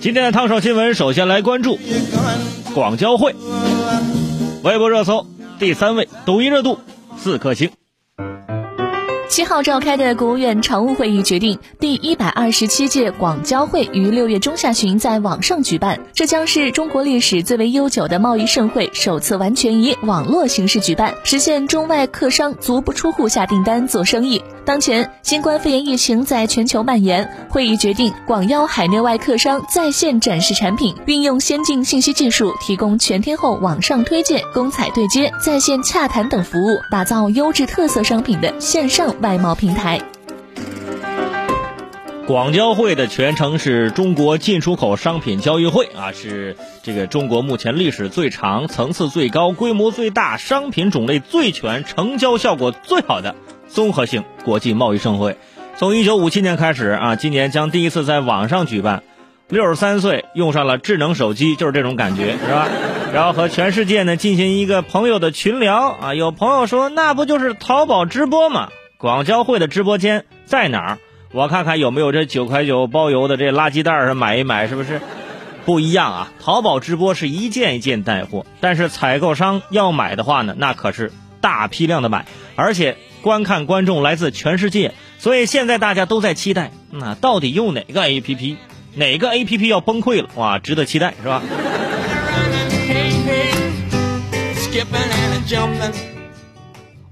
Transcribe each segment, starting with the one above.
今天的烫手新闻，首先来关注广交会。微博热搜第三位，抖音热度四颗星。七号召开的国务院常务会议决定，第一百二十七届广交会于六月中下旬在网上举办，这将是中国历史最为悠久的贸易盛会首次完全以网络形式举办，实现中外客商足不出户下订单做生意。当前，新冠肺炎疫情在全球蔓延，会议决定广邀海内外客商在线展示产品，运用先进信息技术，提供全天候网上推荐、公采对接、在线洽谈等服务，打造优质特色商品的线上外贸平台。广交会的全称是中国进出口商品交易会啊，是这个中国目前历史最长、层次最高、规模最大、商品种类最全、成交效果最好的。综合性国际贸易盛会，从一九五七年开始啊，今年将第一次在网上举办。六十三岁用上了智能手机，就是这种感觉，是吧？然后和全世界呢进行一个朋友的群聊啊。有朋友说，那不就是淘宝直播吗？广交会的直播间在哪儿？我看看有没有这九块九包邮的这垃圾袋儿，买一买，是不是？不一样啊！淘宝直播是一件一件带货，但是采购商要买的话呢，那可是大批量的买，而且。观看观众来自全世界，所以现在大家都在期待，那到底用哪个 A P P？哪个 A P P 要崩溃了？哇，值得期待，是吧？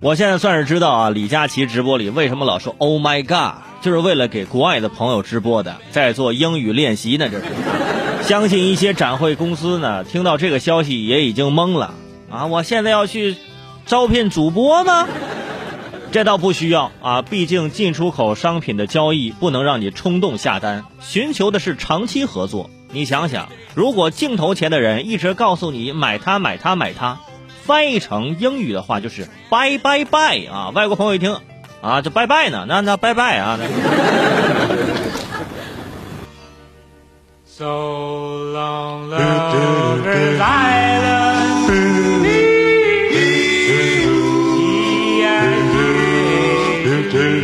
我现在算是知道啊，李佳琦直播里为什么老说 Oh my God，就是为了给国外的朋友直播的，在做英语练习呢。这是，相信一些展会公司呢，听到这个消息也已经懵了啊！我现在要去招聘主播吗？这倒不需要啊，毕竟进出口商品的交易不能让你冲动下单，寻求的是长期合作。你想想，如果镜头前的人一直告诉你买它买它买它，翻译成英语的话就是拜拜拜啊！外国朋友一听啊，这拜拜呢？那那拜拜啊！So long, lovers, I